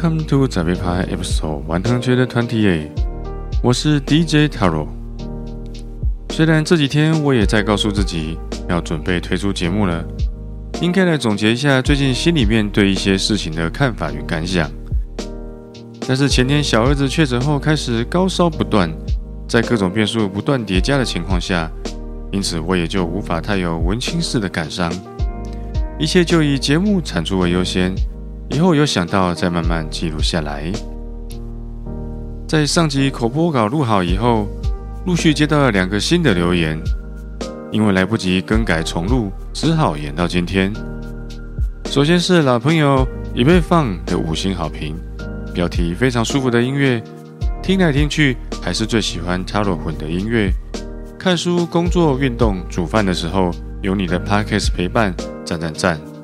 Welcome to 早别拍 Episode One Hundred Twenty Eight，我是 DJ Taro。虽然这几天我也在告诉自己要准备推出节目了，应该来总结一下最近心里面对一些事情的看法与感想。但是前天小儿子确诊后开始高烧不断，在各种变数不断叠加的情况下，因此我也就无法太有文青式的感伤，一切就以节目产出为优先。以后有想到再慢慢记录下来。在上集口播稿录好以后，陆续接到了两个新的留言，因为来不及更改重录，只好延到今天。首先是老朋友已被放的五星好评，标题非常舒服的音乐，听来听去还是最喜欢 Taro 混的音乐。看书、工作、运动、煮饭的时候，有你的 Podcast 陪伴，赞赞赞！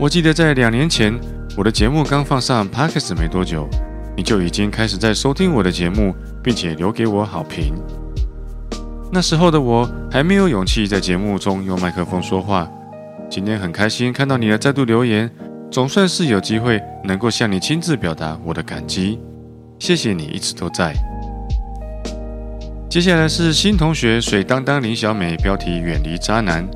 我记得在两年前，我的节目刚放上 Podcast 没多久，你就已经开始在收听我的节目，并且留给我好评。那时候的我还没有勇气在节目中用麦克风说话。今天很开心看到你的再度留言，总算是有机会能够向你亲自表达我的感激。谢谢你一直都在。接下来是新同学水当当林小美，标题远离渣男。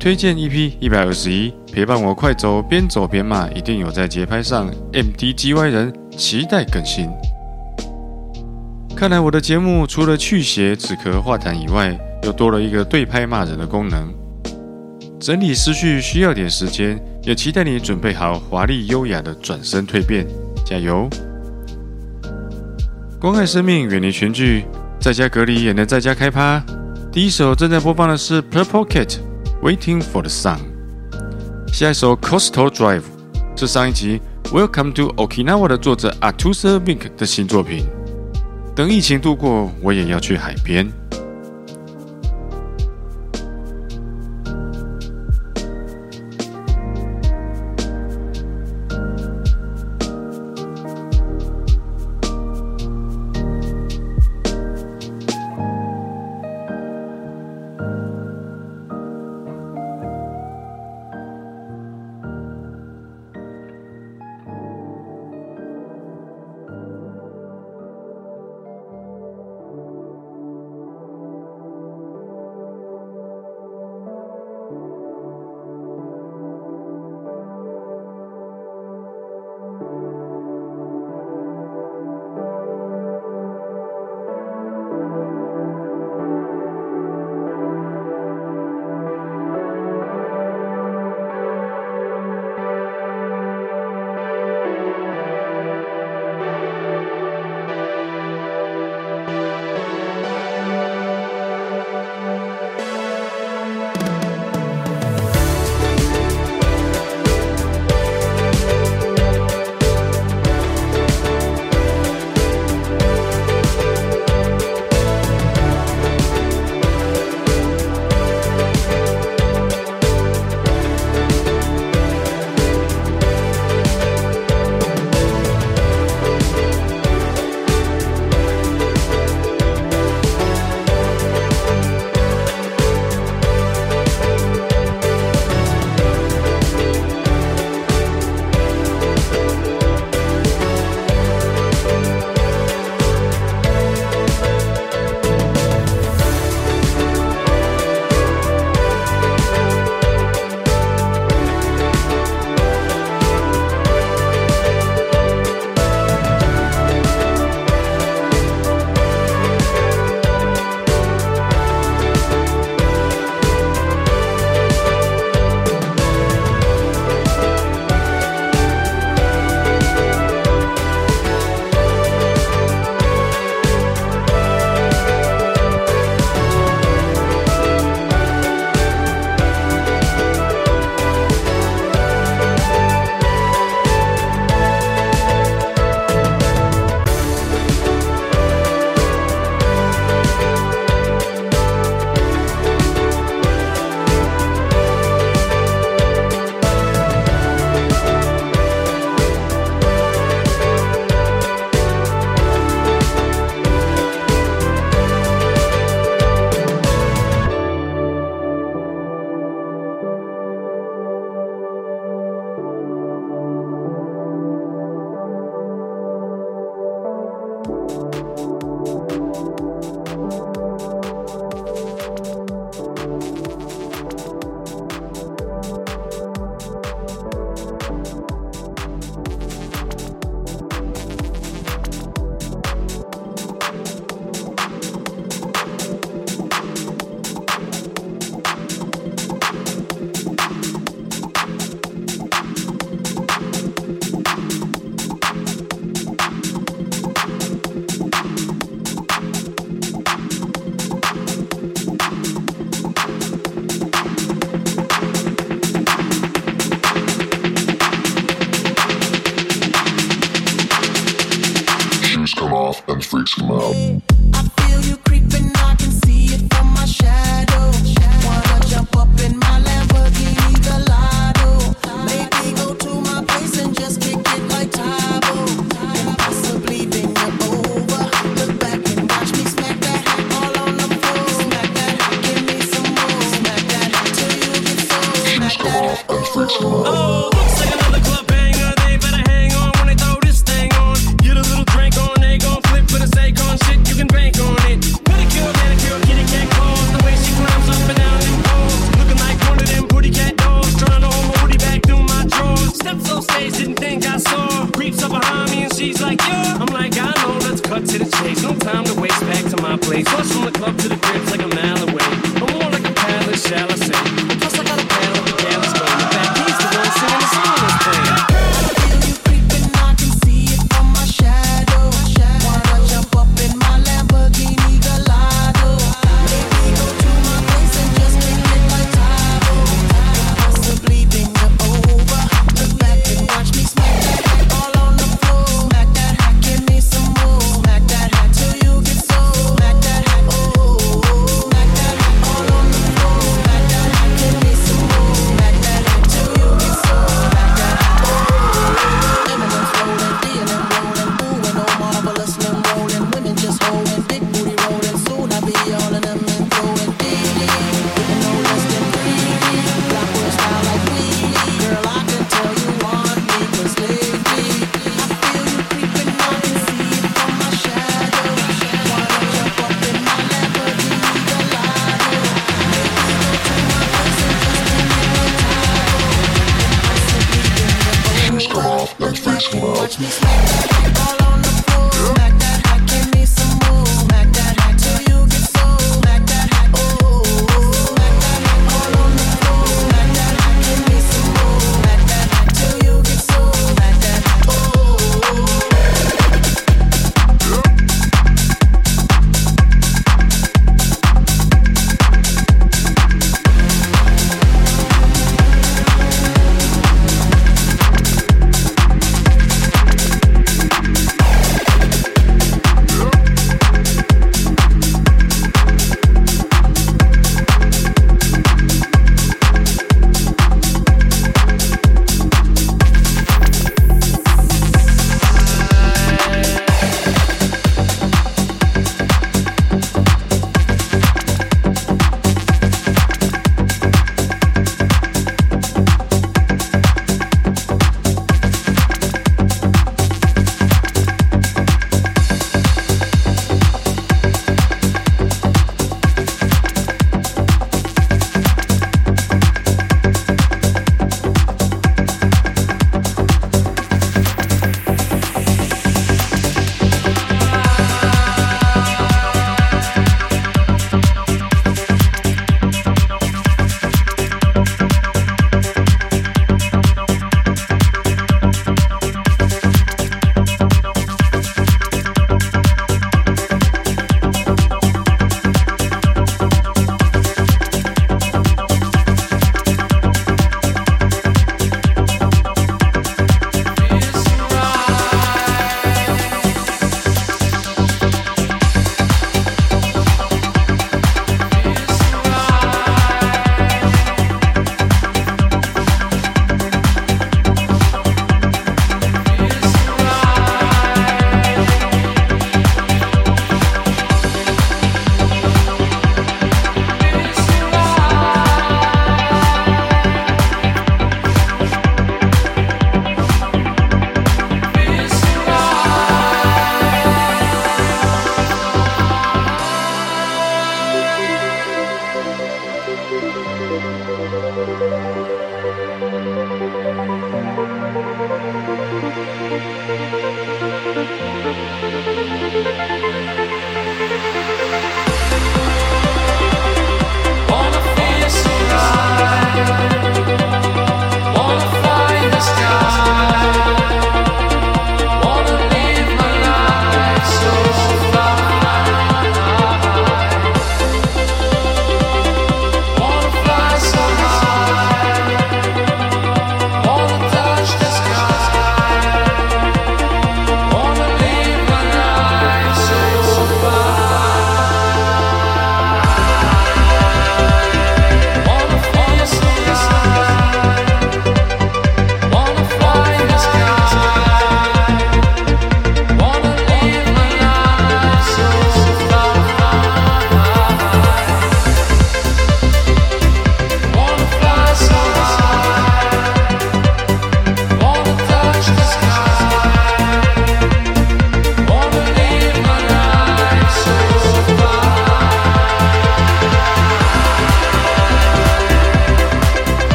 推荐 EP 一百二十一，陪伴我快走，边走边骂，一定有在节拍上 MDGY 人，期待更新。看来我的节目除了去邪止咳化痰以外，又多了一个对拍骂人的功能。整理思绪需要点时间，也期待你准备好华丽优雅的转身蜕变，加油！关爱生命，远离群聚，在家隔离也能在家开趴。第一首正在播放的是 Purple Cat。Waiting for the Sun。下一首 Coastal Drive 是上一集 Welcome to Okinawa 的作者 Artusa Mink 的新作品。等疫情度过，我也要去海边。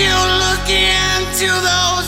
you look into those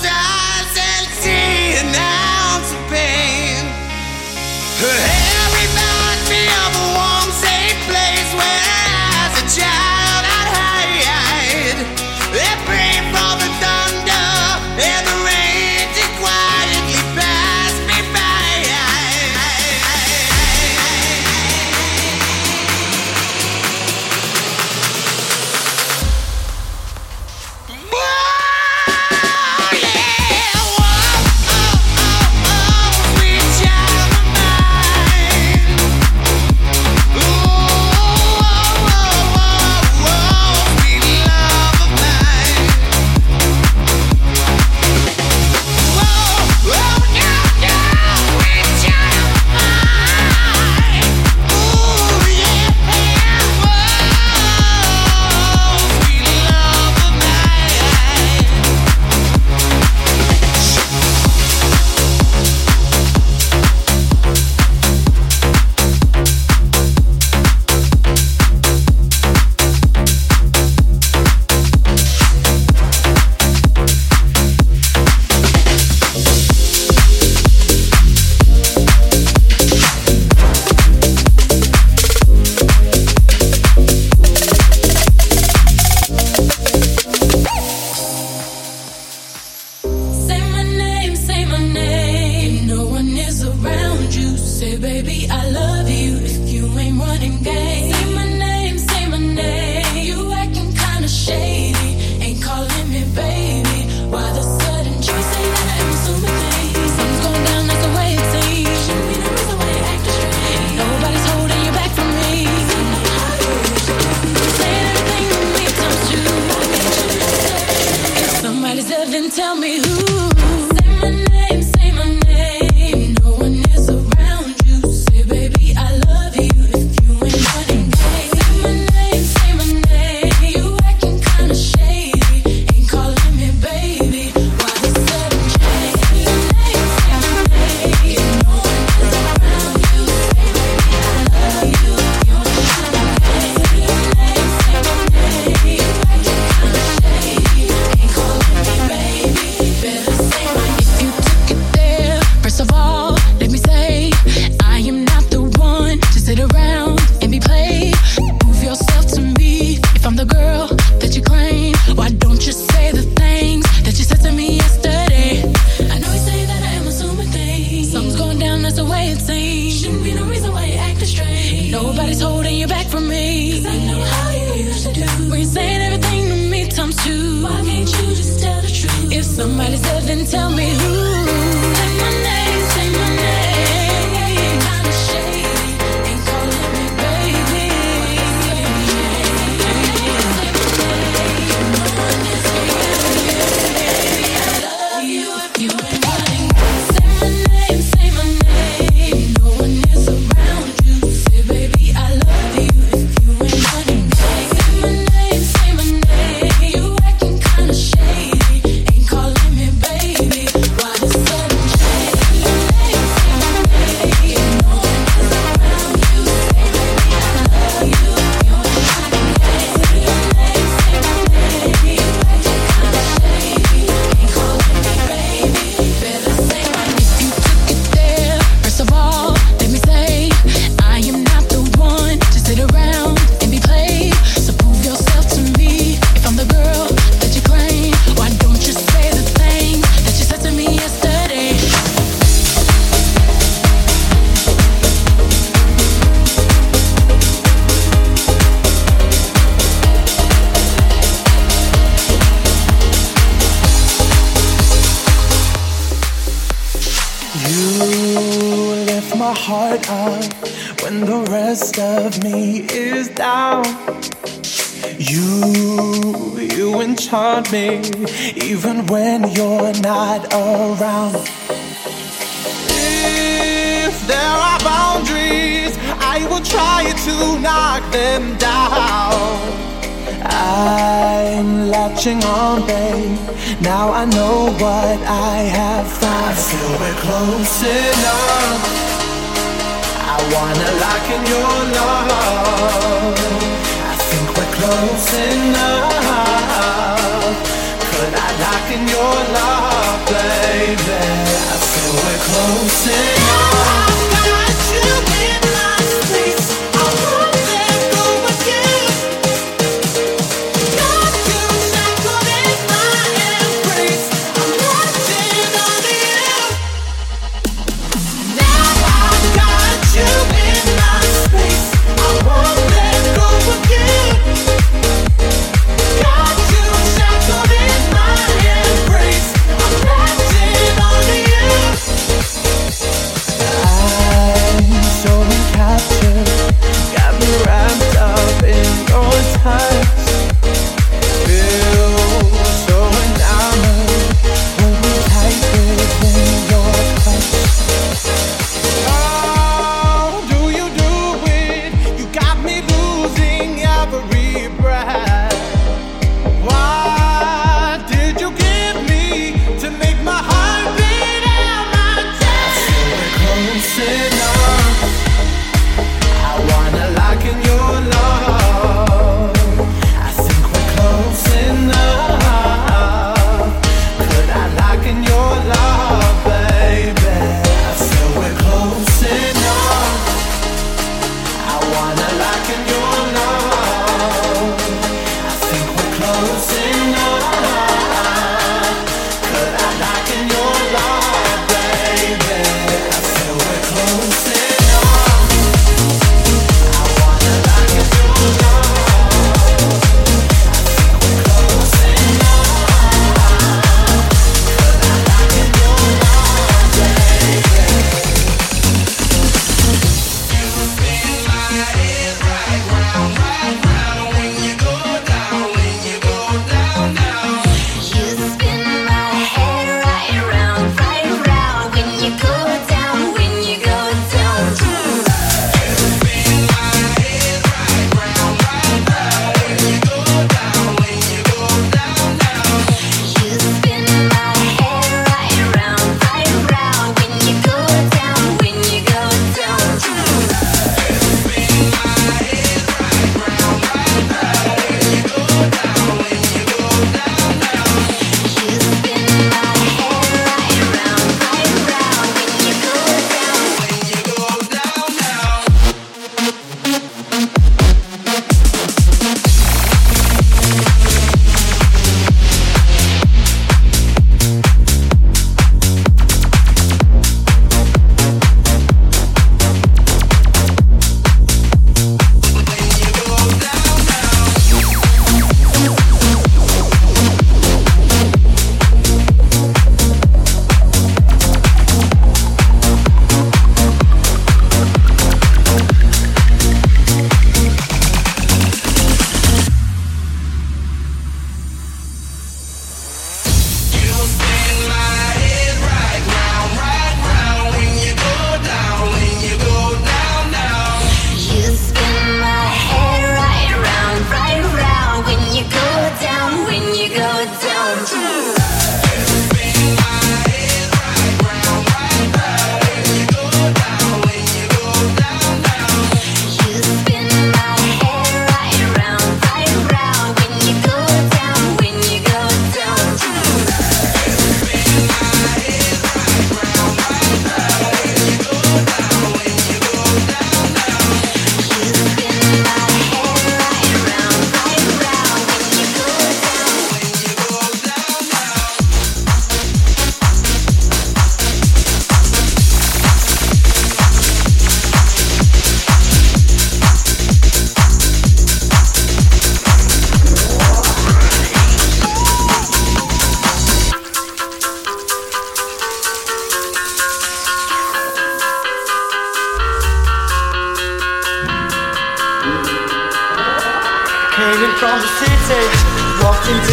And tell me who if there are boundaries, I will try to knock them down. I'm latching on, babe. Now I know what I have found. I feel we're close enough. I wanna lock in your love. I think we're close enough back in your love, baby. I feel we're closing on.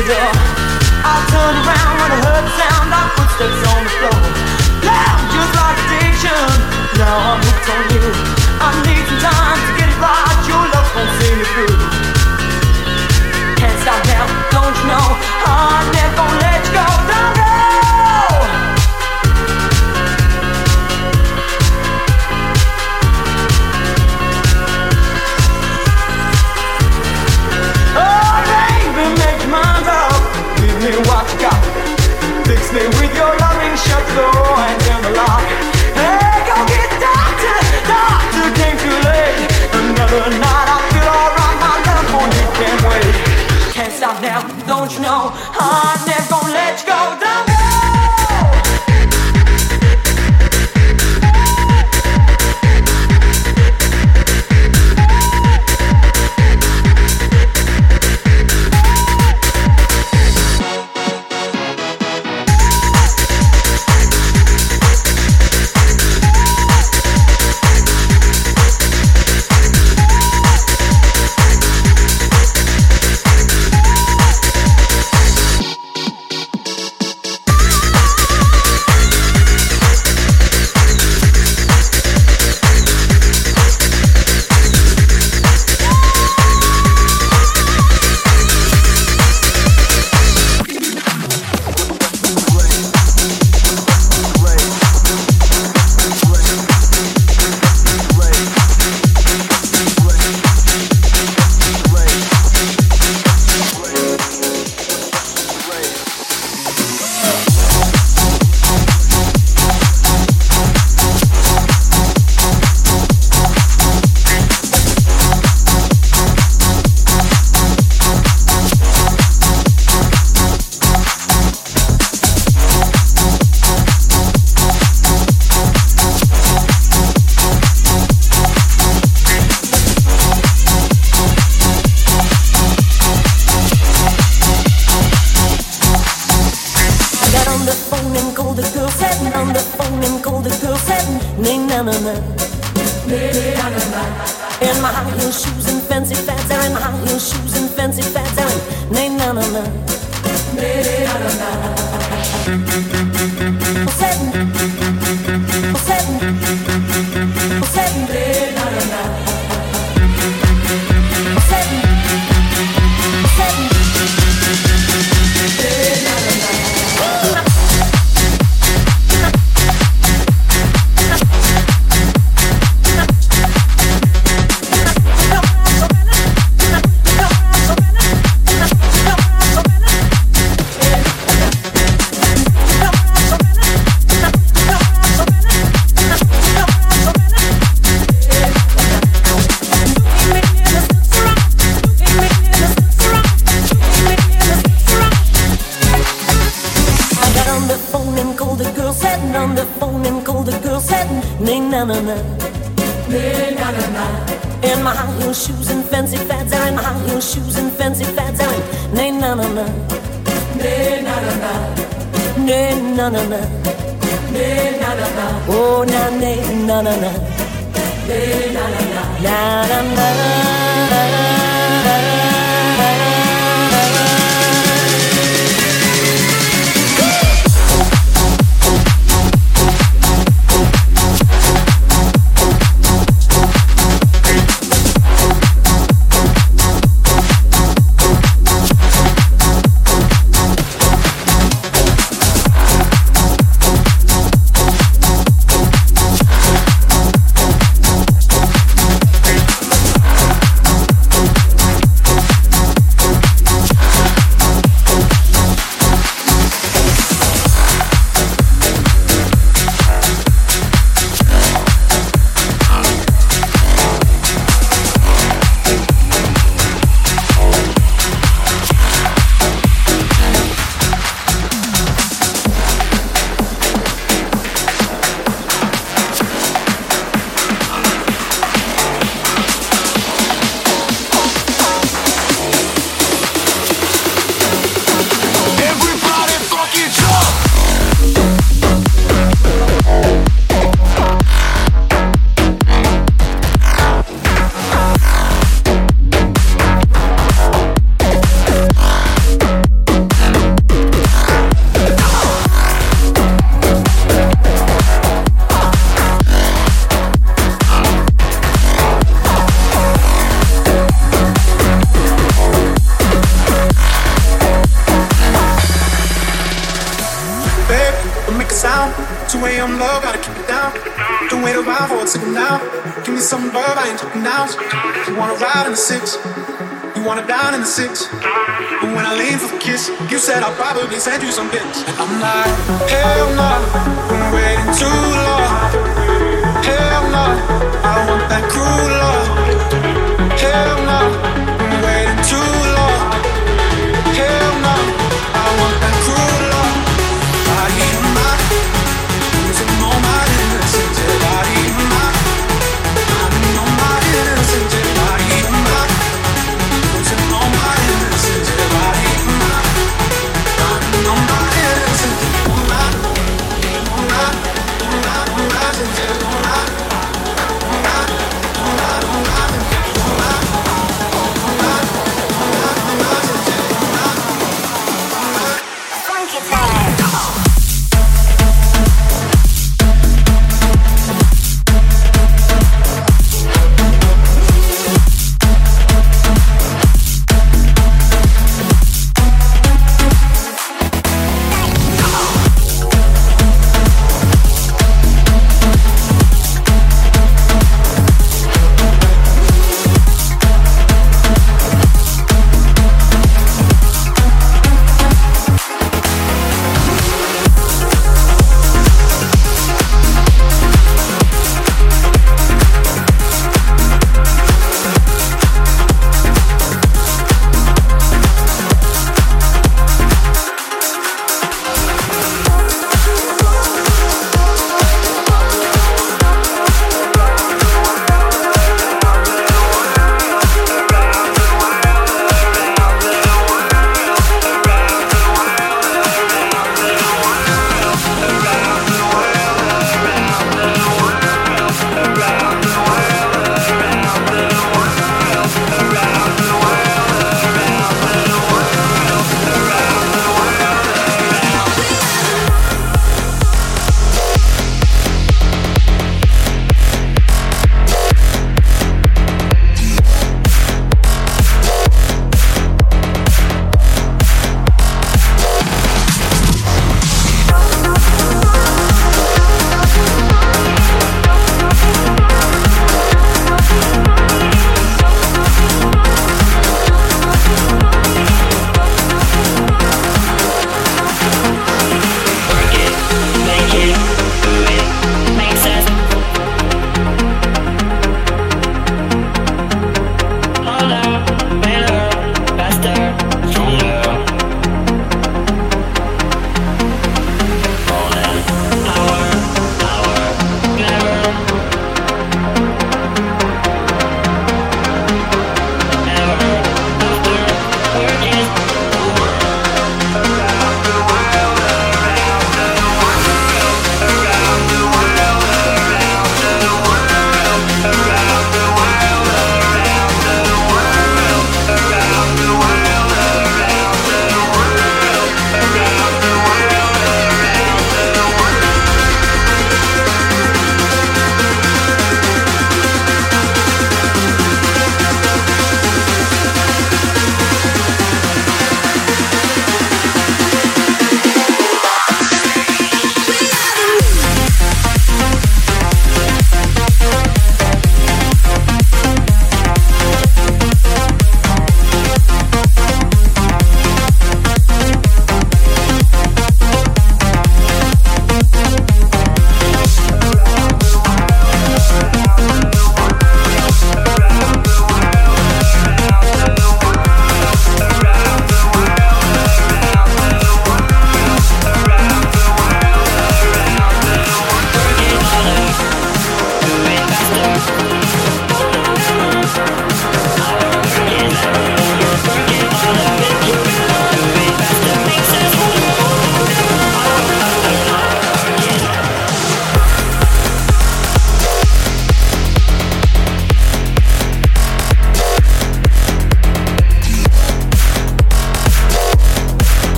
the door. I turn around when I heard the sound of footsteps on the floor. Loud, just like addiction. Now I'm